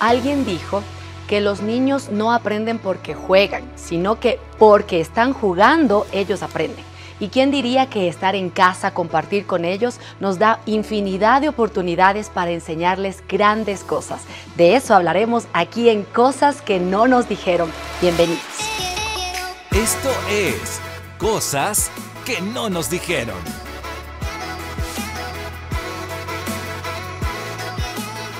Alguien dijo que los niños no aprenden porque juegan, sino que porque están jugando ellos aprenden. ¿Y quién diría que estar en casa, compartir con ellos, nos da infinidad de oportunidades para enseñarles grandes cosas? De eso hablaremos aquí en Cosas que no nos dijeron. Bienvenidos. Esto es Cosas que no nos dijeron.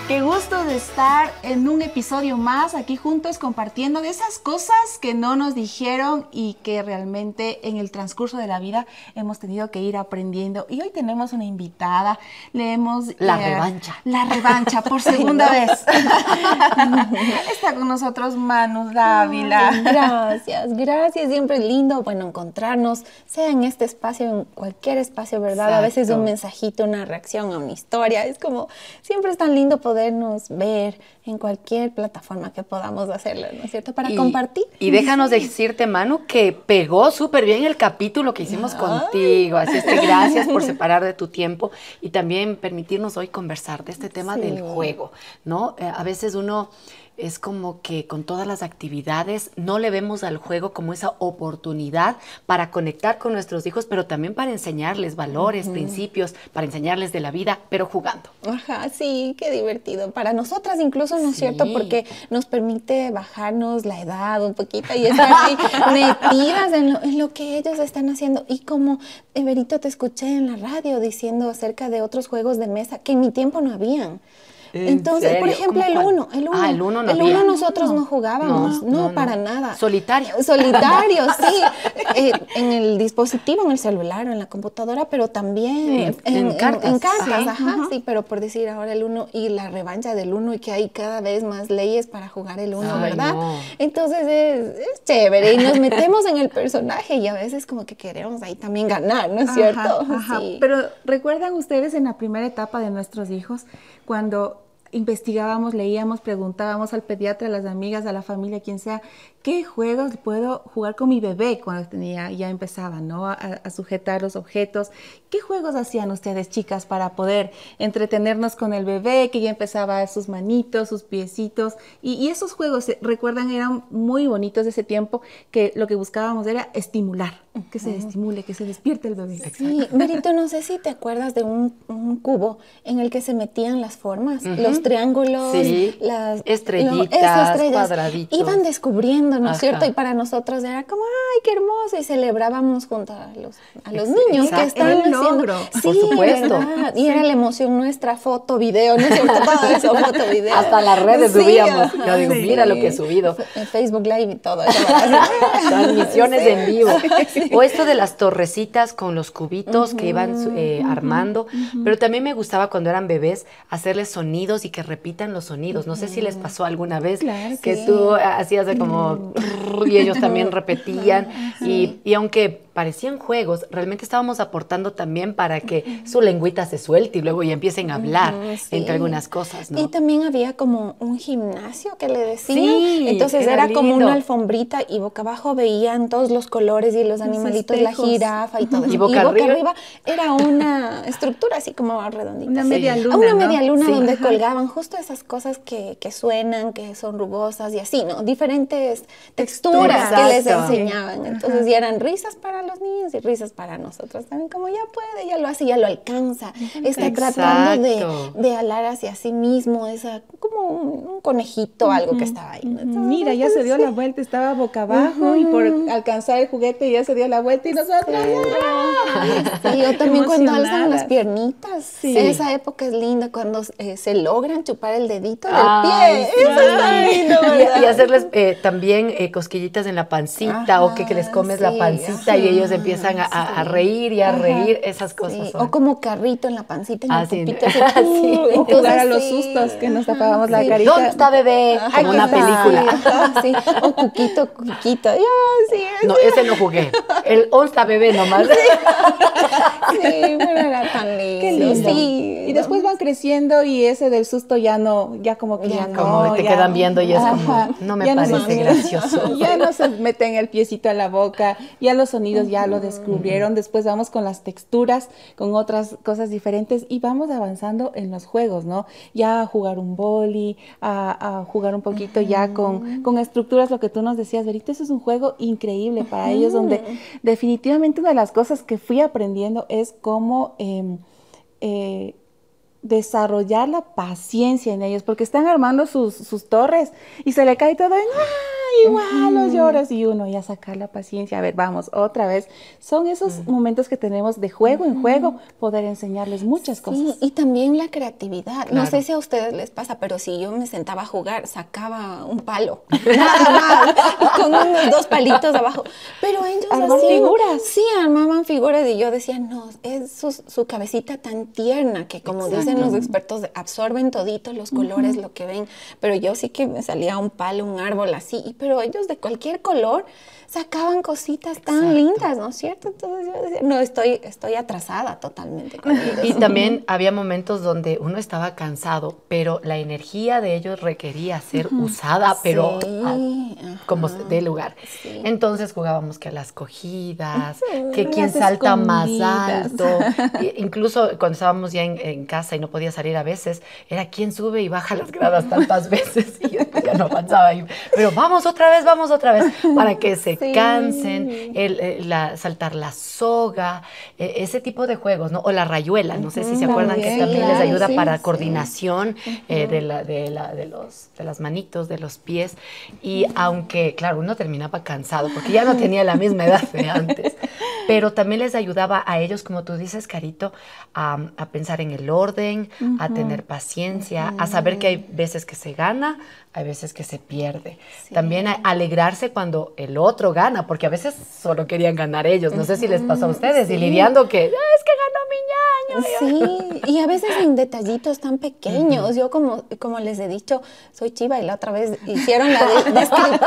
Qué gusto de estar en un episodio más aquí juntos compartiendo de esas cosas que no nos dijeron y que realmente en el transcurso de la vida hemos tenido que ir aprendiendo. Y hoy tenemos una invitada, leemos... La eh, revancha. La revancha por segunda vez. Está con nosotros Manu Dávila. gracias, gracias. Siempre es lindo, bueno, encontrarnos, sea en este espacio, en cualquier espacio, ¿verdad? A veces un mensajito, una reacción a una historia. Es como, siempre es tan lindo poder podernos ver en cualquier plataforma que podamos hacerlo, ¿no es cierto? Para compartir. Y déjanos decirte, Manu, que pegó súper bien el capítulo que hicimos contigo. Así es que gracias por separar de tu tiempo y también permitirnos hoy conversar de este tema del juego, ¿no? Eh, a veces uno es como que con todas las actividades no le vemos al juego como esa oportunidad para conectar con nuestros hijos, pero también para enseñarles valores, principios, para enseñarles de la vida, pero jugando. Ajá, sí, qué divertido. Para nosotras incluso, ¿no es cierto? Porque nos permite bajarnos la edad un poquito y estar ahí metidas en lo, en lo que ellos están haciendo. Y como, Everito, te escuché en la radio diciendo acerca de otros juegos de mesa que en mi tiempo no habían. Entonces, por ejemplo, el uno, el uno. Ah, el uno no El uno nosotros no, jugábamos, no, para nada. Solitario. Solitario, sí. Eh, en el dispositivo, en el celular, en la computadora, pero también en, cartas. En, cartas, ajá, sí, pero por decir ahora el uno y la revancha del uno y que hay cada vez más leyes para jugar el uno, ¿verdad? Entonces es, chévere y nos metemos en el personaje y a veces como que queremos ahí también ganar, ¿no es cierto? Ajá. Pero recuerdan ustedes en la primera etapa de nuestros hijos cuando investigábamos, leíamos, preguntábamos al pediatra, a las amigas, a la familia, quien sea, ¿qué juegos puedo jugar con mi bebé cuando tenía, ya empezaba, ¿no? A, sujetar los objetos. ¿Qué juegos hacían ustedes, chicas, para poder entretenernos con el bebé, que ya empezaba sus manitos, sus piecitos? Y, esos juegos, recuerdan, eran muy bonitos de ese tiempo, que lo que buscábamos era estimular, que se estimule, que se despierte el bebé. Sí, Merito, no sé si te acuerdas de un, cubo en el que se metían las formas, los triángulos, las estrellitas, cuadraditos. Iban descubriendo ¿no es cierto? Y para nosotros era como, ay, qué hermoso, y celebrábamos junto a los, a los niños que están haciendo. Logro, sí, por supuesto. Y era la emoción nuestra, foto, video, ¿no es cierto? Todo eso, foto, video. Hasta las redes subíamos. Yo digo, mira lo que he subido. En Facebook Live y todo eso. Transmisiones en vivo. O esto de las torrecitas con los cubitos que iban eh, armando. Pero también me gustaba cuando eran bebés hacerles sonidos y que repitan los sonidos. No sé si les pasó alguna vez que tú hacías de como y ellos también repetían. Y, y aunque parecían juegos, realmente estábamos aportando también para que su lengüita se suelte y luego ya empiecen a hablar entre algunas cosas, ¿no? Y también había como un gimnasio que le decían. Sí, Entonces era, como una alfombrita y boca abajo veían todos los colores y los animalitos, la jirafa y todo eso. Y boca, arriba? era una estructura así como redondita. Una media luna. Una media luna donde colgaban justo esas cosas que, que, suenan, que son rugosas y así, ¿no? Diferentes texturas que les enseñaban. Entonces, y eran risas para los niños y risas para nosotros también, como ya puede, ya lo hace, ya lo alcanza. Está tratando de, de, alar hacia sí mismo, esa, como un, conejito, algo que estaba ahí. Mira, ya se dio la vuelta, estaba boca abajo y por alcanzar el juguete ya se dio la vuelta y nosotros. Sí, yo también cuando alzan las piernitas. Sí. Esa época es linda cuando eh, se logran chupar el dedito del pie. Eso es lindo, y, hacerles eh, también eh, cosquillitas en la pancita o que, que, les comes la pancita y ellos empiezan a, reír y a reír, esas cosas. O como carrito en la pancita, en ah, sí. o jugar a los sustos que nos tapábamos la carita. ¿Dónde está bebé? Como una película. Sí. O Cuquito, Cuquito. sí, no, ese no jugué. El ¿dónde está bebé nomás? Sí, pero era tan lindo. Qué lindo. Sí. Y después van creciendo y ese del susto ya no, ya como que ya, no. Como te quedan viendo y es como, no me parece gracioso. Ya no se meten el piecito a la boca, ya los sonidos ya lo descubrieron. Después vamos con las texturas, con otras cosas diferentes y vamos avanzando en los juegos, ¿no? Ya a jugar un boli, a, jugar un poquito ya con, con, estructuras, lo que tú nos decías, Verito, eso es un juego increíble para ellos, donde definitivamente una de las cosas que fui aprendiendo es cómo... Em, eh, desarrollar la paciencia en ellos, porque están armando sus, sus torres y se le cae todo en, igual los lloros y uno ya sacar la paciencia, a ver, vamos, otra vez. Son esos momentos que tenemos de juego en juego, poder enseñarles muchas cosas. y también la creatividad. No sé si a ustedes les pasa, pero si yo me sentaba a jugar, sacaba un palo, nada con unos dos palitos abajo. Pero ellos armaban figuras. Sí, armaban figuras y yo decía, no, es su, cabecita tan tierna que como dicen los expertos, absorben toditos los colores, lo que ven. Pero yo sí que me salía un palo, un árbol así, y pero ellos de cualquier color sacaban cositas tan lindas, ¿no es cierto? Entonces yo decía, no, estoy, estoy atrasada totalmente. Con y también había momentos donde uno estaba cansado, pero la energía de ellos requería ser usada, pero como de lugar. Entonces jugábamos que a las cogidas, que quien salta más alto, incluso cuando estábamos ya en, casa y no podía salir a veces, era quien sube y baja las gradas tantas veces y ya no avanzaba ahí. Pero vamos otra vez, vamos otra vez, para que se cansen, el, saltar la soga, e, ese tipo de juegos, ¿no? O la rayuela, no sé si se acuerdan que también les ayuda para coordinación eh, de, la, de, la, de, los, de las manitos, de los pies. Y aunque, claro, uno terminaba cansado porque ya no tenía la misma edad de antes, pero también les ayudaba a ellos, como tú dices, Carito, a, pensar en el orden, a tener paciencia, a saber que hay veces que se gana, hay veces que se pierde. También alegrarse cuando el otro gana, porque a veces solo querían ganar ellos. No sé si les pasó a ustedes, y lidiando que, ah, es que ganó mi ñaño. Sí, y a veces en detallitos tan pequeños. Yo, como, como les he dicho, soy chiva y la otra vez hicieron la,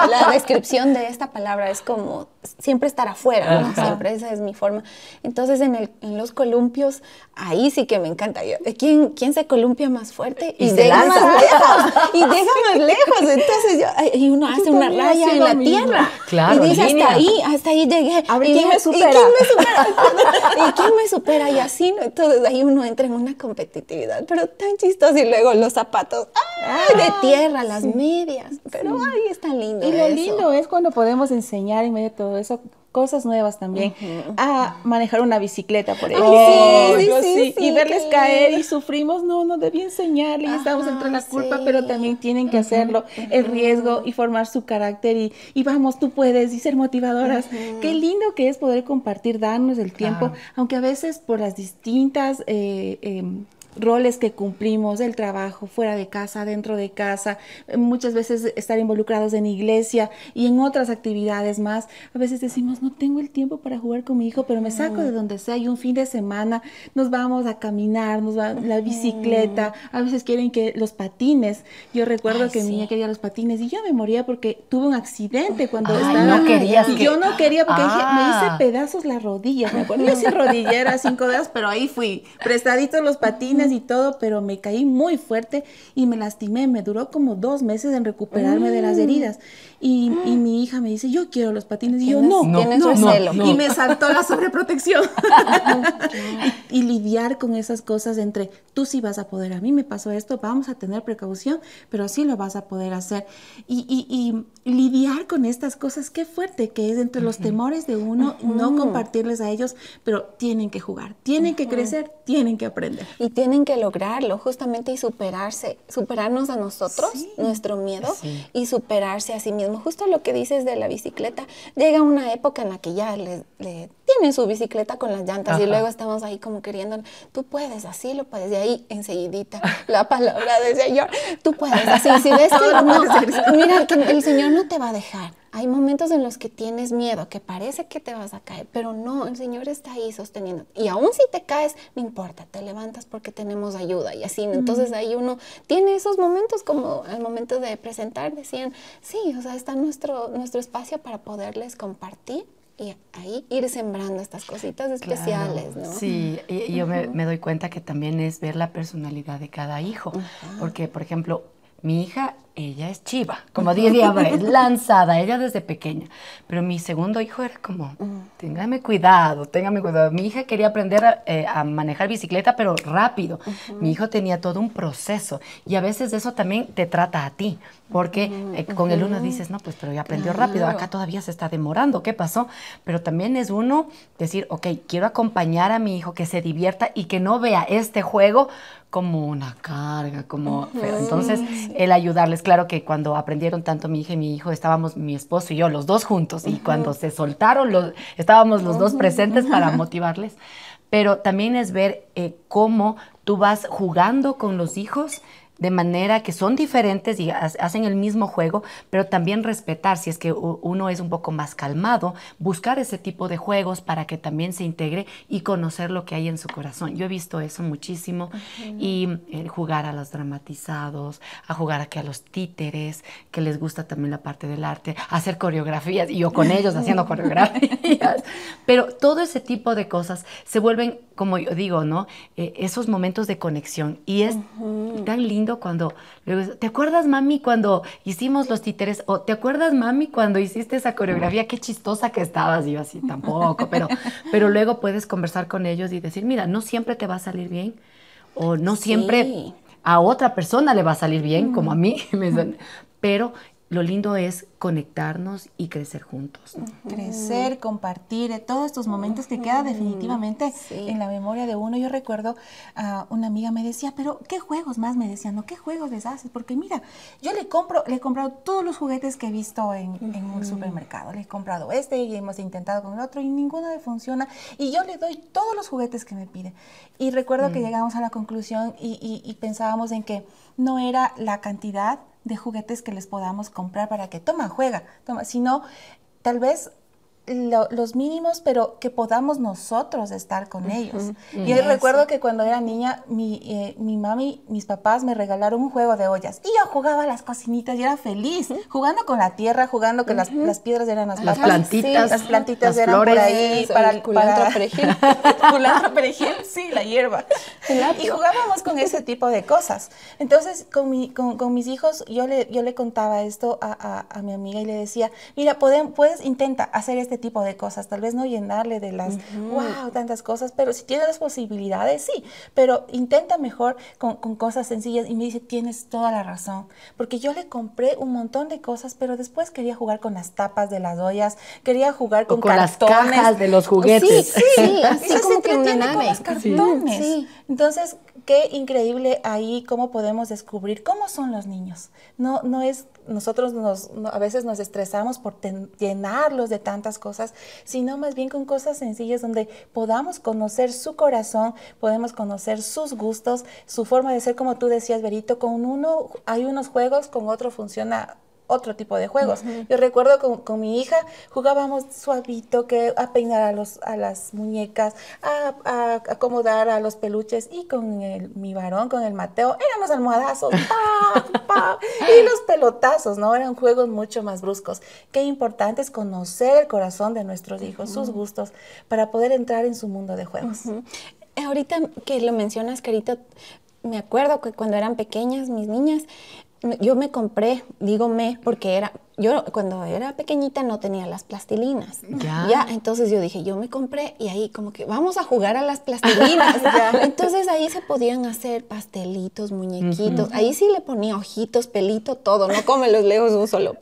la descripción de esta palabra. Es como siempre estar afuera, ¿no? Siempre esa es mi forma. Entonces, en, el, en los columpios, ahí sí que me encanta. ¿quién, ¿Quién se columpia más fuerte? Y, deja más lejos. y deja más lejos. Entonces, yo, y uno hace una raya en la tierra. Claro, y dice, hasta ahí, hasta ahí llegué. A ver, ¿quién me supera? ¿Y quién me supera? ¿Y quién me supera? Y así, ¿no? Entonces, ahí uno entra en una competitividad, pero tan chistoso. Y luego los zapatos, ¡ay! de ah, tierra, las medias. Pero, ay, es tan lindo Y lo lindo es cuando podemos enseñar en medio de todo eso cosas nuevas también, a manejar una bicicleta, por ejemplo. sí, y verles caer y sufrimos, no, no debí enseñarles, estamos entre la culpa, pero también tienen que hacerlo, el riesgo y formar su carácter y, y, vamos, tú puedes y ser motivadoras. Qué lindo que es poder compartir, darnos el tiempo, aunque a veces por las distintas... Eh, em, roles que cumplimos, el trabajo fuera de casa, dentro de casa, muchas veces estar involucrados en iglesia y en otras actividades más. A veces decimos, no tengo el tiempo para jugar con mi hijo, pero me saco de donde sea y un fin de semana nos vamos a caminar, nos va la bicicleta, a veces quieren que los patines. Yo recuerdo que mi niña quería los patines y yo me moría porque tuve un accidente cuando estaba. No querías y Yo no quería porque me hice ah. pedazos las rodillas. Me acuerdo, yo sin rodillera, cinco dedos, pero ahí fui, prestaditos los patines y todo, pero me caí muy fuerte y me lastimé. Me duró como dos meses en recuperarme de las mm. heridas. Y, mi hija me dice, yo quiero los patines. Y yo, no, no, no, Y me saltó la sobreprotección. y, lidiar con esas cosas entre, tú sí vas a poder, a mí me pasó esto, vamos a tener precaución, pero sí lo vas a poder hacer. Y, y lidiar con estas cosas, qué fuerte que es entre los temores de uno, no compartirles a ellos, pero tienen que jugar, tienen que crecer, tienen que aprender. Y tienen que lograrlo justamente y superarse, superarnos a nosotros, nuestro miedo, y superarse a sí mismo. Justo lo que dices de la bicicleta, llega una época en la que ya le, tienen su bicicleta con las llantas y luego estamos ahí como queriendo, tú puedes, así lo puedes, y ahí enseguidita la palabra del Señor, tú puedes, así, si ves que no, mira que el Señor no te va a dejar. Hay momentos en los que tienes miedo, que parece que te vas a caer, pero no, el Señor está ahí sosteniendo. Y aún si te caes, no importa, te levantas porque tenemos ayuda y así. Entonces ahí uno tiene esos momentos como al momento de presentar, decían, sí, o sea, está nuestro, nuestro espacio para poderles compartir y ahí ir sembrando estas cositas especiales, ¿no? Sí, y, yo me, doy cuenta que también es ver la personalidad de cada hijo, porque, por ejemplo, mi hija ella es chiva, como diría, es lanzada, ella desde pequeña. Pero mi segundo hijo era como, téngame cuidado, téngame cuidado. Mi hija quería aprender a, eh, manejar bicicleta, pero rápido. Mi hijo tenía todo un proceso y a veces eso también te trata a ti, porque eh, con el uno dices, no, pues pero ya aprendió rápido, acá todavía se está demorando, ¿qué pasó? Pero también es uno decir, ok, quiero acompañar a mi hijo que se divierta y que no vea este juego como una carga, como. Entonces, el ayudarles, claro que cuando aprendieron tanto mi hija y mi hijo, estábamos mi esposo y yo, los dos juntos, y cuando se soltaron, los, estábamos los dos presentes para motivarles. Pero también es ver eh, cómo tú vas jugando con los hijos de manera que son diferentes y hacen el mismo juego, pero también respetar, si es que uno es un poco más calmado, buscar ese tipo de juegos para que también se integre y conocer lo que hay en su corazón. Yo he visto eso muchísimo y eh, jugar a los dramatizados, a jugar aquí a los títeres, que les gusta también la parte del arte, hacer coreografías y yo con ellos haciendo coreografías, pero todo ese tipo de cosas se vuelven, como yo digo, ¿no? Eh, esos momentos de conexión y es tan lindo cuando, ¿te acuerdas mami cuando hicimos los títeres? O ¿te acuerdas mami cuando hiciste esa coreografía? Qué chistosa que estabas. Y yo así, tampoco, pero, pero luego puedes conversar con ellos y decir, mira, no siempre te va a salir bien o no siempre a otra persona le va a salir bien, como a mí, pero lo lindo es conectarnos y crecer juntos. Crecer, compartir, eh, todos estos momentos que quedan definitivamente en la memoria de uno. Yo recuerdo a una amiga me decía, pero ¿qué juegos más? Me decían, ¿no? ¿Qué juegos les haces? Porque mira, yo le compro, le he comprado todos los juguetes que he visto en, un supermercado. Le he comprado este y hemos intentado con el otro y ninguno le funciona. Y yo le doy todos los juguetes que me pide. Y recuerdo que mm. llegamos a la conclusión y pensábamos en que no era la cantidad de juguetes que les podamos comprar para que toma, juega, toma, sino tal vez los mínimos, pero que podamos nosotros estar con ellos. Y Yo recuerdo que cuando era niña, mi, eh, mi mami, mis papás me regalaron un juego de ollas y yo jugaba las cocinitas y era feliz, jugando con la tierra, jugando que las, las, piedras eran las, las plantitas. las plantitas eran flores, por ahí para el culantro perejil. culantro perejil, sí, la hierba. Y jugábamos con ese tipo de cosas. Entonces, con, mi, con, con mis hijos, yo le, yo le contaba esto a, a, a mi amiga y le decía, mira, pueden, puedes, intenta hacer este tipo de cosas, tal vez no llenarle de las, wow, tantas cosas, pero si tienes las posibilidades, sí, pero intenta mejor con, cosas sencillas y me dice, tienes toda la razón, porque yo le compré un montón de cosas, pero después quería jugar con las tapas de las ollas, quería jugar con, con las cajas de los juguetes. Sí, sí, así como que con los cartones. Entonces, qué increíble ahí cómo podemos descubrir cómo son los niños. No, no es, nosotros nos, a veces nos estresamos por llenarlos de tantas cosas, sino más bien con cosas sencillas donde podamos conocer su corazón, podemos conocer sus gustos, su forma de ser, como tú decías, Berito, con uno hay unos juegos, con otro funciona otro tipo de juegos. Yo recuerdo con, con, mi hija jugábamos suavito, que a peinar a, los, a las muñecas, a, a, acomodar a los peluches y con el, mi varón, con el Mateo, eran los almohadazos, y los pelotazos, ¿no? Eran juegos mucho más bruscos. Qué importante es conocer el corazón de nuestros hijos, sus gustos, para poder entrar en su mundo de juegos. Ahorita que lo mencionas, Carito, me acuerdo que cuando eran pequeñas mis niñas, yo me compré, digo me, porque era, yo cuando era pequeñita no tenía las plastilinas. Ya. entonces yo dije, yo me compré y ahí como que vamos a jugar a las plastilinas. Entonces ahí se podían hacer pastelitos, muñequitos. Ahí sí le ponía ojitos, pelito, todo, no como los lejos un solo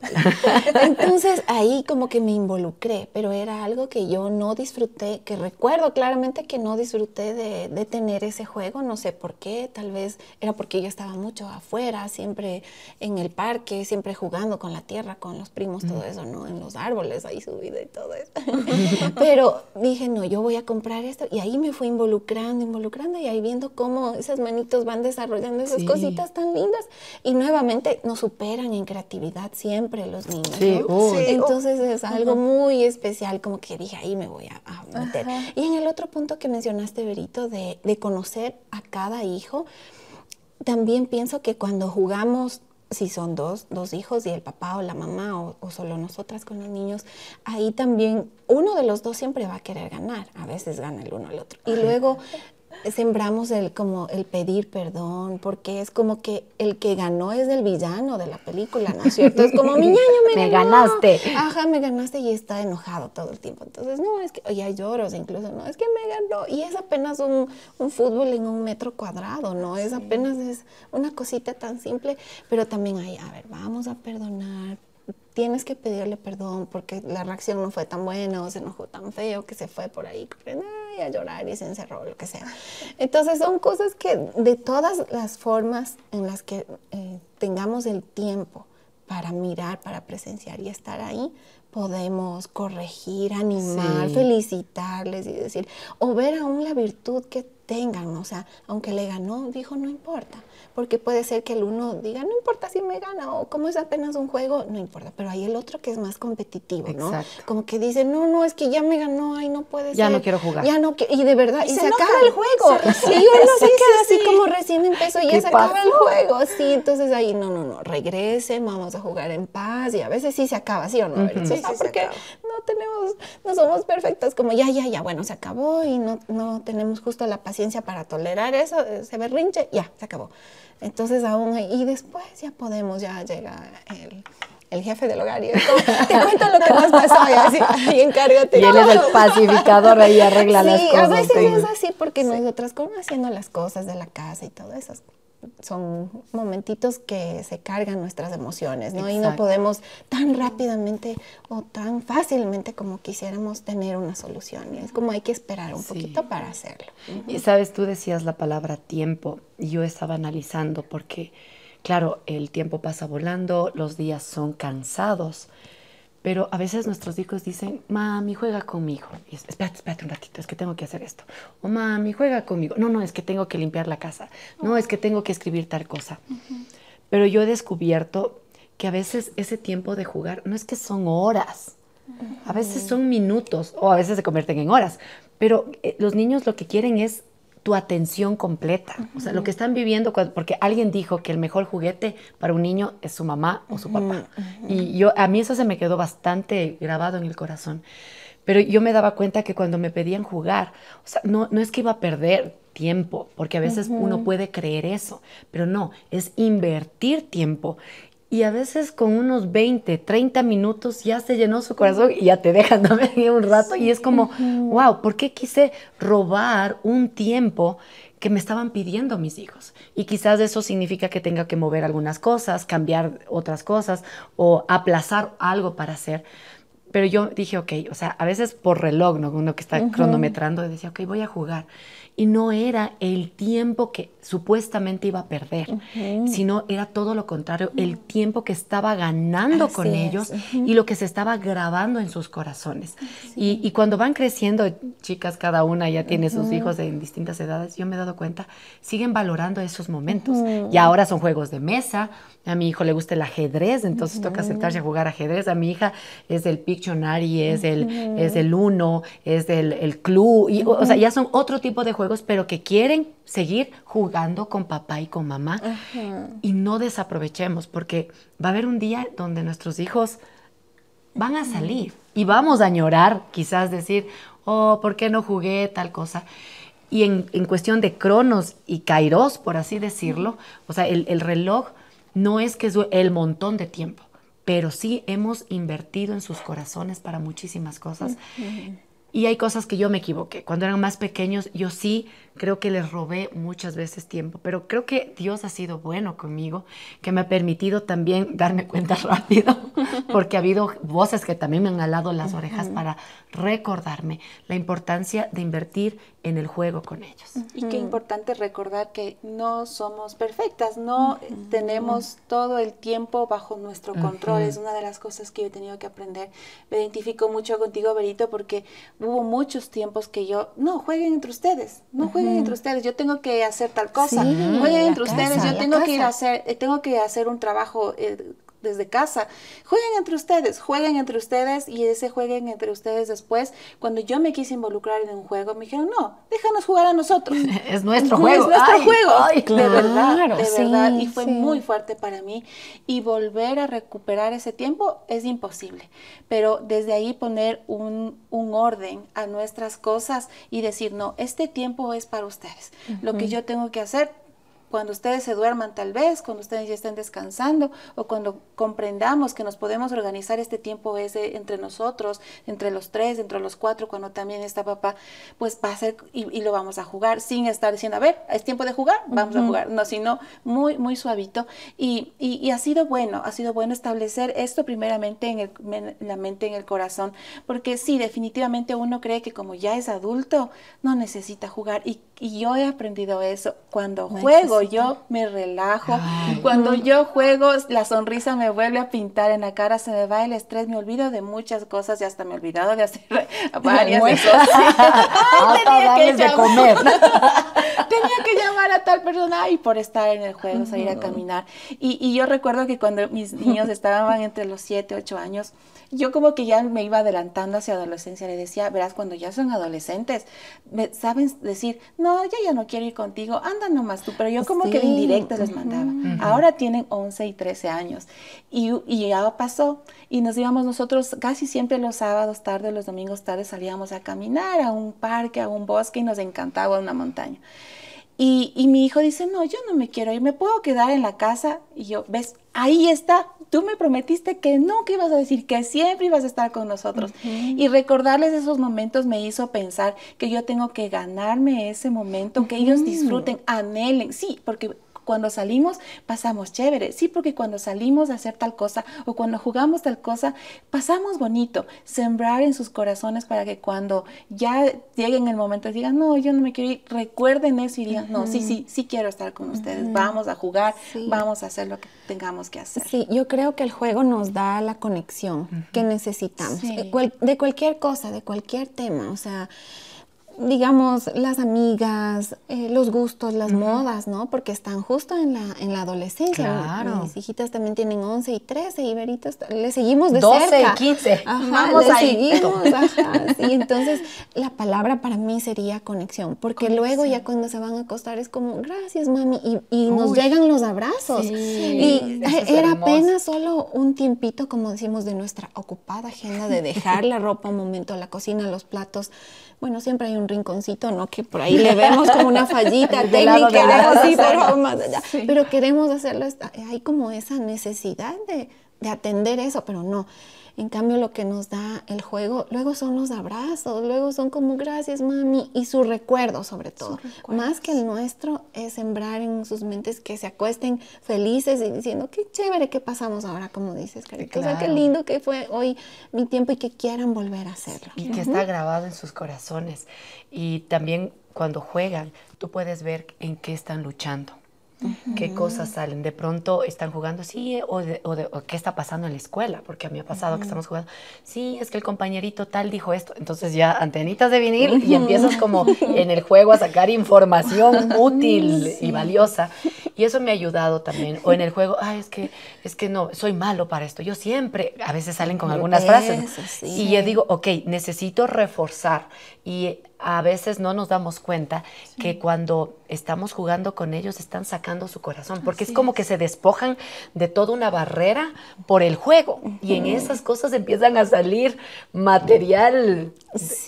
Entonces ahí como que me involucré, pero era algo que yo no disfruté, que recuerdo claramente que no disfruté de, de tener ese juego, no sé por qué, tal vez era porque yo estaba mucho afuera, siempre en el parque, siempre jugando con la tierra, con con los primos, todo eso, ¿no? En los árboles, ahí subida y todo eso. Pero dije, no, yo voy a comprar esto. Y ahí me fui involucrando, involucrando y ahí viendo cómo esas manitos van desarrollando esas cositas tan lindas. Y nuevamente nos superan en creatividad siempre los niños. Sí, Entonces es algo muy especial, como que dije, ahí me voy a, meter. Y en el otro punto que mencionaste, Berito, de, de conocer a cada hijo, también pienso que cuando jugamos si son dos, dos hijos y el papá o la mamá o, solo nosotras con los niños, ahí también uno de los dos siempre va a querer ganar. A veces gana el uno al otro. Y luego sembramos el como el pedir perdón, porque es como que el que ganó es el villano de la película, ¿no es cierto? Es como mi ñaño me, me ganaste. Ajá, me ganaste y está enojado todo el tiempo. Entonces, no, es que, oye, hay lloros incluso, no, es que me ganó. Y es apenas un, un fútbol en un metro cuadrado, ¿no? Es apenas es una cosita tan simple, pero también hay, a ver, vamos a perdonar, tienes que pedirle perdón porque la reacción no fue tan buena o se enojó tan feo que se fue por ahí a llorar y se encerró, lo que sea. Entonces son cosas que de todas las formas en las que eh, tengamos el tiempo para mirar, para presenciar y estar ahí, podemos corregir, animar, felicitarles y decir, o ver aún la virtud que tengan, o sea, aunque le ganó, dijo, no importa, porque puede ser que el uno diga, no importa si me gana, o como es apenas un juego, no importa, pero hay el otro que es más competitivo, ¿no? Como que dice, no, no, es que ya me ganó, ay, no puede ya ser. Ya no quiero jugar. Ya no y de verdad, y, se, acaba el juego. y uno se queda así como recién empezó, y ya se acaba el juego, sí, entonces ahí, no, no, no, regrese, vamos a jugar en paz, y a veces sí se acaba, ¿sí o no? sí, sí, porque no tenemos, no somos perfectas, como ya, ya, ya, bueno, se acabó y no, no tenemos justo la paciencia para tolerar eso, se berrinche, ya, se acabó. Entonces aún, y después ya podemos, ya llega el, el jefe del hogar y te cuento lo que nos pasó y así, encárgate. Y él es el pacificador ahí arregla las cosas. a veces es así porque nosotras como haciendo las cosas de la casa y todo eso, son momentitos que se cargan nuestras emociones, ¿no? Y no podemos tan rápidamente o tan fácilmente como quisiéramos tener una solución. Y es como hay que esperar un poquito para hacerlo. Y sabes, tú decías la palabra tiempo y yo estaba analizando porque, claro, el tiempo pasa volando, los días son cansados, pero a veces nuestros hijos dicen, mami, juega conmigo. Y es, espérate, espérate un ratito, es que tengo que hacer esto. O mami, juega conmigo. No, no, es que tengo que limpiar la casa. No, es que tengo que escribir tal cosa. Pero yo he descubierto que a veces ese tiempo de jugar no es que son horas. A veces son minutos o a veces se convierten en horas. Pero eh, los niños lo que quieren es tu atención completa. O sea, lo que están viviendo, porque alguien dijo que el mejor juguete para un niño es su mamá o su papá. Y yo, a mí eso se me quedó bastante grabado en el corazón. Pero yo me daba cuenta que cuando me pedían jugar, o sea, no, no es que iba a perder tiempo, porque a veces uno puede creer eso, pero no, es invertir tiempo. Y a veces con unos 20, 30 minutos ya se llenó su corazón y ya te dejan dormir un rato y es como, wow, ¿por qué quise robar un tiempo que me estaban pidiendo mis hijos? Y quizás eso significa que tenga que mover algunas cosas, cambiar otras cosas o aplazar algo para hacer. Pero yo dije, ok, o sea, a veces por reloj, ¿no? Uno que está cronometrando, decía, ok, voy a jugar y no era el tiempo que supuestamente iba a perder, sino era todo lo contrario, el tiempo que estaba ganando con ellos y lo que se estaba grabando en sus corazones. Y, cuando van creciendo, chicas, cada una ya tiene sus hijos en distintas edades, yo me he dado cuenta, siguen valorando esos momentos. Y ahora son juegos de mesa, a mi hijo le gusta el ajedrez, entonces toca sentarse a jugar ajedrez, a mi hija es del Pictionary, es del, es del Uno, es del el Club, y, o sea, ya son otro tipo de juegos pero que quieren seguir jugando con papá y con mamá. Y no desaprovechemos, porque va a haber un día donde nuestros hijos van a salir y vamos a añorar, quizás decir, oh, ¿por qué no jugué tal cosa? Y en, cuestión de cronos y kairos, por así decirlo, o sea, el, reloj no es que es el montón de tiempo, pero sí hemos invertido en sus corazones para muchísimas cosas. Y hay cosas que yo me equivoqué. Cuando eran más pequeños, yo sí creo que les robé muchas veces tiempo, pero creo que Dios ha sido bueno conmigo, que me ha permitido también darme cuenta rápido, porque ha habido voces que también me han alado las orejas para recordarme la importancia de invertir en el juego con ellos. Y qué importante recordar que no somos perfectas, no tenemos todo el tiempo bajo nuestro control, es una de las cosas que yo he tenido que aprender. Me identifico mucho contigo, Berito, porque hubo muchos tiempos que yo, no, jueguen entre ustedes, no jueguen entre ustedes, yo tengo que hacer tal cosa, jueguen entre ustedes, yo tengo que ir a hacer, tengo que hacer un trabajo. Eh, desde casa. Jueguen entre ustedes, jueguen entre ustedes y ese jueguen entre ustedes después. Cuando yo me quise involucrar en un juego, me dijeron, no, déjanos jugar a nosotros. es nuestro juego. Es nuestro juego. de verdad, de verdad. Y fue muy fuerte para mí. Y volver a recuperar ese tiempo es imposible. Pero desde ahí poner un, un orden a nuestras cosas y decir, no, este tiempo es para ustedes. Lo que yo tengo que hacer, cuando ustedes se duerman tal vez, cuando ustedes ya estén descansando o cuando comprendamos que nos podemos organizar este tiempo ese entre nosotros, entre los tres, entre los cuatro, cuando también está papá, pues va a ser y, lo vamos a jugar sin estar diciendo, a ver, es tiempo de jugar, vamos a jugar, no, sino muy, muy suavito. Y, y, ha sido bueno, ha sido bueno establecer esto primeramente en, el, en la mente, en el corazón, porque sí, definitivamente uno cree que como ya es adulto, no necesita jugar y, y yo he aprendido eso. Cuando juego, yo me relajo. Cuando yo juego, la sonrisa me vuelve a pintar en la cara, se me va el estrés, me olvido de muchas cosas y hasta me he olvidado de hacer varias cosas. tenía que de comer. tenía que llamar a tal persona y por estar en el juego, salir a caminar. Y, y yo recuerdo que cuando mis niños estaban entre los 7, 8 años, yo como que ya me iba adelantando hacia adolescencia, le decía, verás, cuando ya son adolescentes, saben decir, no, ya ya no quiero ir contigo, anda nomás tú, pero yo como que de indirecta les mandaba. Ahora tienen 11 y 13 años y, y, ya pasó y nos íbamos nosotros casi siempre los sábados tarde, los domingos tarde salíamos a caminar a un parque, a un bosque y nos encantaba una montaña. Y, y, mi hijo dice, no, yo no me quiero ir, me puedo quedar en la casa. Y yo, ves, ahí está, tú me prometiste que nunca ibas a decir, que siempre ibas a estar con nosotros. Y recordarles esos momentos me hizo pensar que yo tengo que ganarme ese momento, que ellos disfruten, anhelen, sí, porque cuando salimos pasamos chévere, sí, porque cuando salimos a hacer tal cosa o cuando jugamos tal cosa, pasamos bonito, sembrar en sus corazones para que cuando ya lleguen el momento digan, no, yo no me quiero ir, recuerden eso y digan, no, sí, sí, sí quiero estar con ustedes, vamos a jugar, vamos a hacer lo que tengamos que hacer. Sí, yo creo que el juego nos da la conexión que necesitamos, de cualquier cosa, de cualquier tema, o sea digamos, las amigas, eh, los gustos, las modas, ¿no? Porque están justo en la, en la adolescencia. Claro. Mis hijitas también tienen 11 y 13 y Verito le seguimos de 12 cerca. 12 y 15. Ajá, Vamos le seguimos, ajá. Sí, entonces la palabra para mí sería conexión, porque luego ya cuando se van a acostar es como, gracias mami, y, y nos llegan los abrazos. Sí, y era apenas solo un tiempito, como decimos, de nuestra ocupada agenda de dejar la ropa un momento, la cocina, los platos bueno, siempre hay un rinconcito, ¿no? Que por ahí le vemos como una fallita técnica, sí, más allá. Pero queremos hacerlo, hay como esa necesidad de, de atender eso, pero no. En cambio, lo que nos da el juego, luego son los abrazos, luego son como gracias, mami, y su recuerdo sobre todo. Más que el nuestro es sembrar en sus mentes que se acuesten felices y diciendo, qué chévere que pasamos ahora, como dices, Carita. O sea, qué lindo que fue hoy mi tiempo y que quieran volver a hacerlo. Y que está grabado en sus corazones. Y también cuando juegan, tú puedes ver en qué están luchando qué cosas salen. De pronto están jugando, sí, o, qué está pasando en la escuela, porque a mí ha pasado que estamos jugando, sí, es que el compañerito tal dijo esto. Entonces ya antenitas de vinil y empiezas como en el juego a sacar información útil y valiosa. Y eso me ha ayudado también. O en el juego, ay, es que, es que no, soy malo para esto. Yo siempre, a veces salen con algunas frases. Y yo digo, ok, necesito reforzar. Y a veces no nos damos cuenta que cuando estamos jugando con ellos están sacando su corazón, porque es como que se despojan de toda una barrera por el juego y en esas cosas empiezan a salir material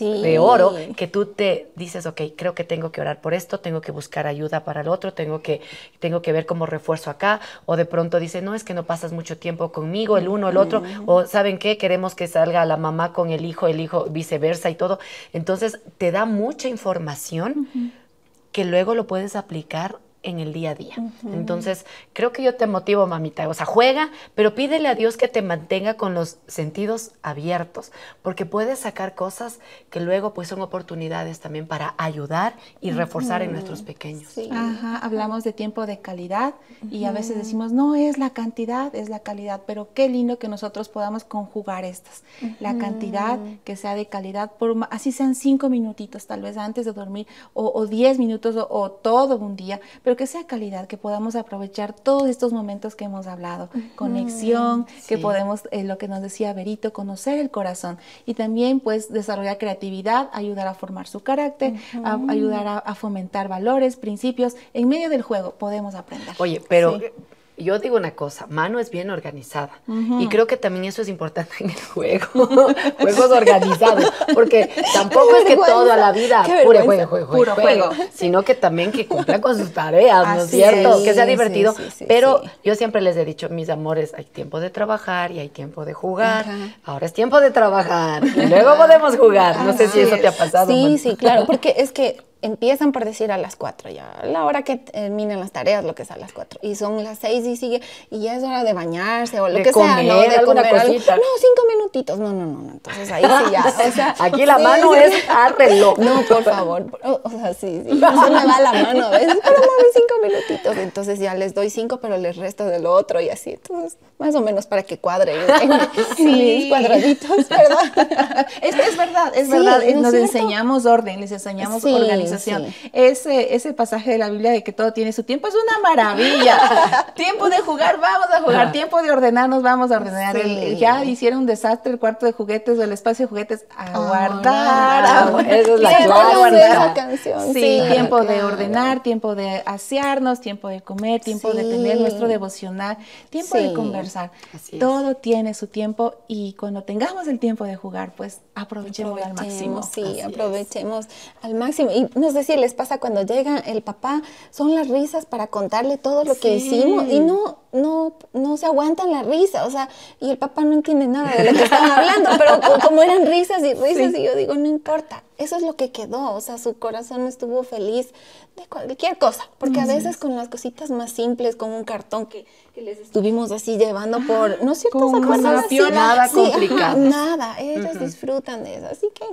de oro que tú te dices, ok, creo que tengo que orar por esto, tengo que buscar ayuda para el otro, tengo que, tengo que ver cómo refuerzo acá, o de pronto dice, no, es que no pasas mucho tiempo conmigo, el uno, el otro, o ¿saben qué? Queremos que salga la mamá con el hijo, el hijo viceversa y todo. Entonces te da mucha información que luego lo puedes aplicar en el día a día. Entonces, creo que yo te motivo, mamita. O sea, juega, pero pídele a Dios que te mantenga con los sentidos abiertos, porque puedes sacar cosas que luego pues son oportunidades también para ayudar y reforzar en nuestros pequeños. Ajá, hablamos de tiempo de calidad y a veces decimos, no es la cantidad, es la calidad, pero qué lindo que nosotros podamos conjugar estas. La cantidad que sea de calidad, por así sean cinco minutitos tal vez antes de dormir o, diez minutos o, o todo un día, pero que sea calidad, que podamos aprovechar todos estos momentos que hemos hablado, conexión, que podemos, eh, lo que nos decía Berito, conocer el corazón. Y también pues desarrollar creatividad, ayudar a formar su carácter, ayudar a, fomentar valores, principios. En medio del juego. Podemos aprender. Oye, pero yo digo una cosa, Mano es bien organizada. Y creo que también eso es importante en el juego, juegos organizados, porque tampoco es que todo a la vida puro juego, juego, puro juego, sino que también que cumpla con sus tareas, ¿no es cierto? que sea divertido, pero yo siempre les he dicho, mis amores, hay tiempo de trabajar y hay tiempo de jugar, ahora es tiempo de trabajar y luego podemos jugar, no sé si eso te ha pasado. Sí, sí, claro, porque es que empiezan por decir a las 4 ya, la hora que terminan las tareas, lo que es a las 4, y son las 6 y sigue, y ya es hora de bañarse o lo que sea, ¿no? De comer algo. No, cinco minutitos, no, no, no, entonces ahí sí ya, o sea. Aquí la mano es a reloj. No, por favor, o, sea, sí, sí, se me va la mano, ¿ves? Pero mami, cinco minutitos, entonces ya les doy cinco, pero les resto de lo otro y así, entonces, más o menos para que cuadren sí. cuadraditos, ¿verdad? es, es verdad, es verdad, nos enseñamos orden, les enseñamos organización ese, ese pasaje de la Biblia de que todo tiene su tiempo es una maravilla. tiempo de jugar, vamos a jugar. Tiempo de ordenarnos, vamos a ordenar. ya hicieron un desastre el cuarto de juguetes o el espacio de juguetes. A guardar. Eso es la canción. Sí, tiempo de ordenar, tiempo de asearnos, tiempo de comer, tiempo de tener nuestro devocional, tiempo de conversar. Todo tiene su tiempo y cuando tengamos el tiempo de jugar, pues aprovechemos, al máximo. Sí, aprovechemos al máximo. Y no sé si les pasa cuando llega el papá, son las risas para contarle todo lo que hicimos y no, no, no se aguantan la risa, o sea, y el papá no entiende nada de lo que están hablando, pero como eran risas y risas, y yo digo, no importa, eso es lo que quedó, o sea, su corazón estuvo feliz de cualquier cosa, porque a veces con las cositas más simples, como un cartón que, les estuvimos así llevando por, ¿no es cierto? ¿Se Nada complicado. nada, ellos disfrutan de eso, así que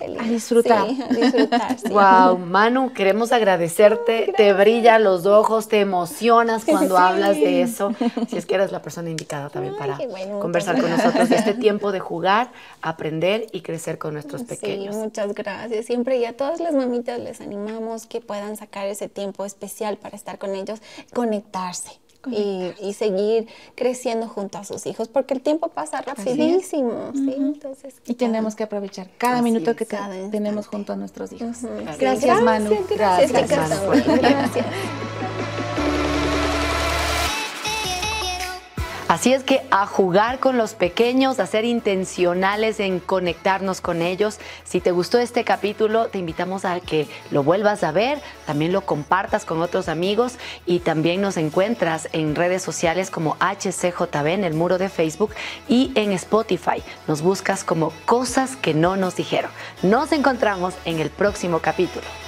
a disfrutar. Sí, a disfrutar. Wow, Manu, queremos agradecerte. te brillan los ojos, te emocionas cuando hablas de eso. Si es que eres la persona indicada también para conversar con nosotros de este tiempo de jugar, aprender y crecer con nuestros pequeños. Sí, muchas gracias. Siempre y a todas las mamitas les animamos que puedan sacar ese tiempo especial para estar con ellos, conectarse y, seguir creciendo junto a sus hijos, porque el tiempo pasa rapidísimo, ¿sí? Entonces, y tenemos que aprovechar cada minuto que tenemos junto a nuestros hijos. Gracias, Manu. Gracias, gracias Manu. Gracias. Así es que a jugar con los pequeños, a ser intencionales en conectarnos con ellos. Si te gustó este capítulo, te invitamos a que lo vuelvas a ver, también lo compartas con otros amigos y también nos encuentras en redes sociales como HCJB en el muro de Facebook y en Spotify. Nos buscas como cosas que no nos dijeron. Nos encontramos en el próximo capítulo.